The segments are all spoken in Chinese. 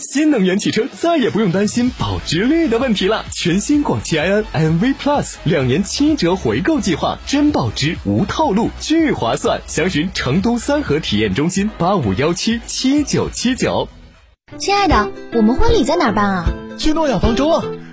新能源汽车再也不用担心保值率的问题了。全新广汽埃安 iNV Plus 两年七折回购计划，真保值无套路，巨划算。详询成都三河体验中心八五幺七七九七九。亲爱的，我们婚礼在哪儿办啊？去诺亚方舟啊。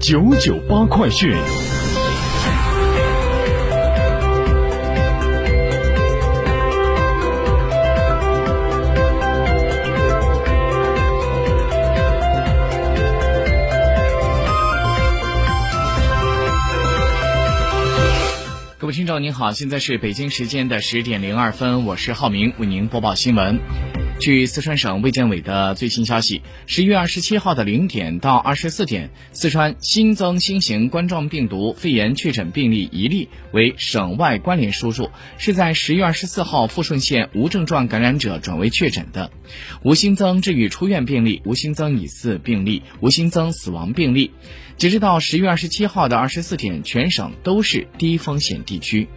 九九八快讯。各位听众您好，现在是北京时间的十点零二分，我是浩明，为您播报新闻。据四川省卫健委的最新消息，十一月二十七号的零点到二十四点，四川新增新型冠状病毒肺炎确诊病例一例，为省外关联输入，是在十一月二十四号富顺县无症状感染者转为确诊的，无新增治愈出院病例，无新增疑似病例，无新增死亡病例。截止到十一月二十七号的二十四点，全省都是低风险地区。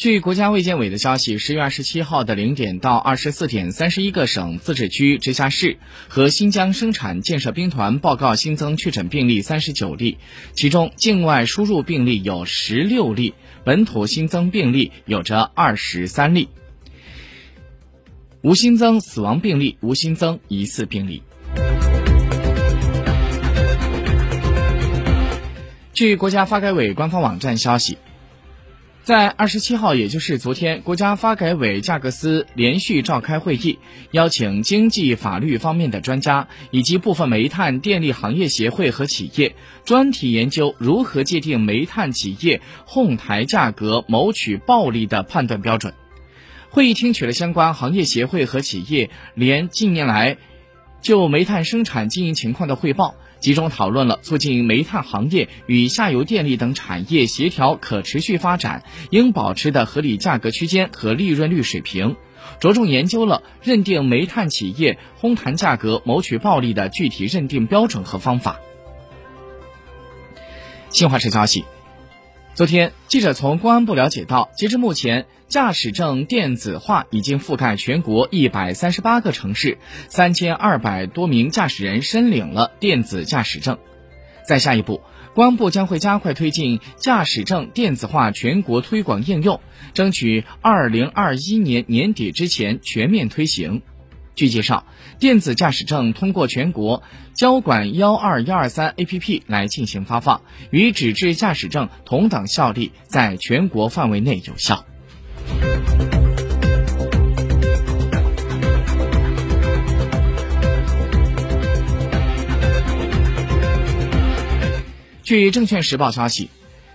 据国家卫健委的消息，十月二十七号的零点到二十四点，三十一个省、自治区、直辖市和新疆生产建设兵团报告新增确诊病例三十九例，其中境外输入病例有十六例，本土新增病例有着二十三例，无新增死亡病例，无新增疑似病例。据国家发改委官方网站消息。在二十七号，也就是昨天，国家发改委价格司连续召开会议，邀请经济法律方面的专家以及部分煤炭电力行业协会和企业，专题研究如何界定煤炭企业哄抬价格谋取暴利的判断标准。会议听取了相关行业协会和企业连近年来就煤炭生产经营情况的汇报。集中讨论了促进煤炭行业与下游电力等产业协调可持续发展应保持的合理价格区间和利润率水平，着重研究了认定煤炭企业哄抬价格谋取暴利的具体认定标准和方法。新华社消息。昨天，记者从公安部了解到，截至目前，驾驶证电子化已经覆盖全国一百三十八个城市，三千二百多名驾驶人申领了电子驾驶证。在下一步，公安部将会加快推进驾驶证电子化全国推广应用，争取二零二一年年底之前全面推行。据介绍，电子驾驶证通过全国交管幺二幺二三 APP 来进行发放，与纸质驾驶证同等效力，在全国范围内有效。据证券时报消息。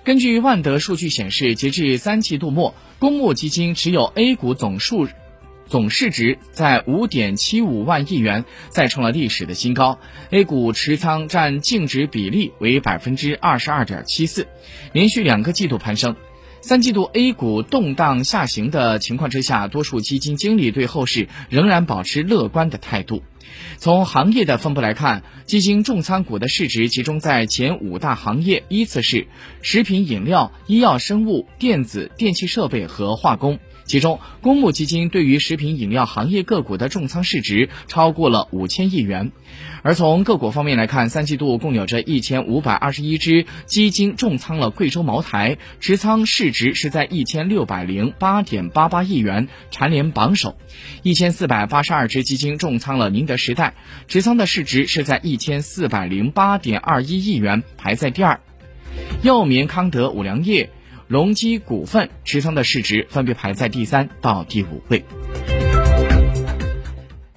根据万德数据显示，截至三季度末，公募基金持有 A 股总数。总市值在五点七五万亿元，再创了历史的新高。A 股持仓占净值比例为百分之二十二点七四，连续两个季度攀升。三季度 A 股动荡下行的情况之下，多数基金经理对后市仍然保持乐观的态度。从行业的分布来看，基金重仓股的市值集中在前五大行业，依次是食品饮料、医药生物、电子、电气设备和化工。其中，公募基金对于食品饮料行业个股的重仓市值超过了五千亿元。而从个股方面来看，三季度共有着一千五百二十一只基金重仓了贵州茅台，持仓市值是在一千六百零八点八八亿元，蝉联榜首；一千四百八十二只基金重仓了宁德时代，持仓的市值是在一千四百零八点二一亿元，排在第二。药棉康德、五粮液。隆基股份持仓的市值分别排在第三到第五位。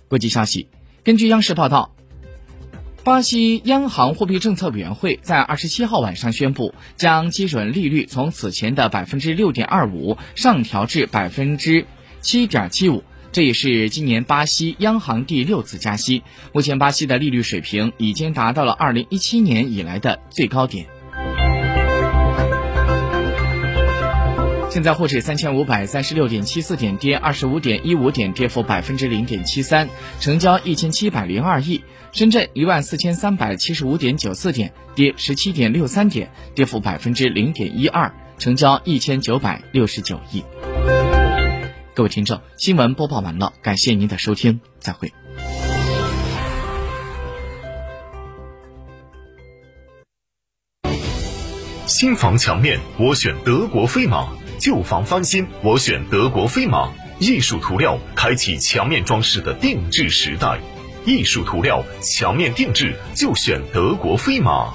国际消息，根据央视报道，巴西央行货币政策委员会在二十七号晚上宣布，将基准利率从此前的百分之六点二五上调至百分之七点七五，这也是今年巴西央行第六次加息。目前，巴西的利率水平已经达到了二零一七年以来的最高点。现在沪指三千五百三十六点七四点跌二十五点一五点，跌幅百分之零点七三，成交一千七百零二亿。深圳一万四千三百七十五点九四点跌十七点六三点，跌幅百分之零点一二，成交一千九百六十九亿。各位听众，新闻播报完了，感谢您的收听，再会。新房墙面，我选德国飞马。旧房翻新，我选德国飞马艺术涂料，开启墙面装饰的定制时代。艺术涂料，墙面定制就选德国飞马。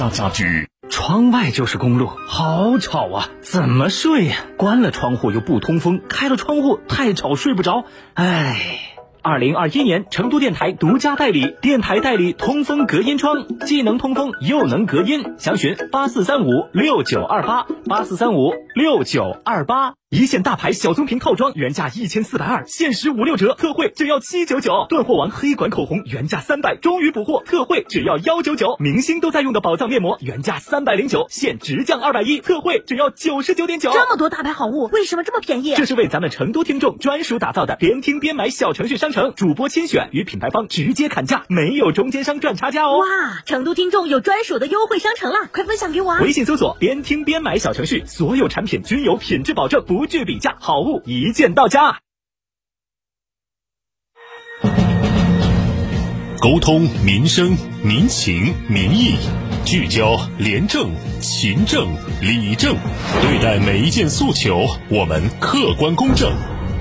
家家居，窗外就是公路，好吵啊！怎么睡呀？关了窗户又不通风，开了窗户太吵睡不着。唉。二零二一年，成都电台独家代理，电台代理通风隔音窗，既能通风又能隔音。详询八四三五六九二八八四三五六九二八。一线大牌小棕瓶套装原价一千四百二，限时五六折，特惠只要七九九。断货王黑管口红原价三百，终于补货，特惠只要幺九九。明星都在用的宝藏面膜原价三百零九，现直降二百一，特惠只要九十九点九。这么多大牌好物，为什么这么便宜？这是为咱们成都听众专属打造的，边听边买小程序商城，主播亲选与品牌方直接砍价，没有中间商赚差价哦。哇，成都听众有专属的优惠商城了，快分享给我啊。微信搜索边听边买小程序，所有产品均有品质保证，不不惧比价，好物一键到家。沟通民生民情民意，聚焦廉政勤政理政，对待每一件诉求，我们客观公正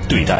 对待。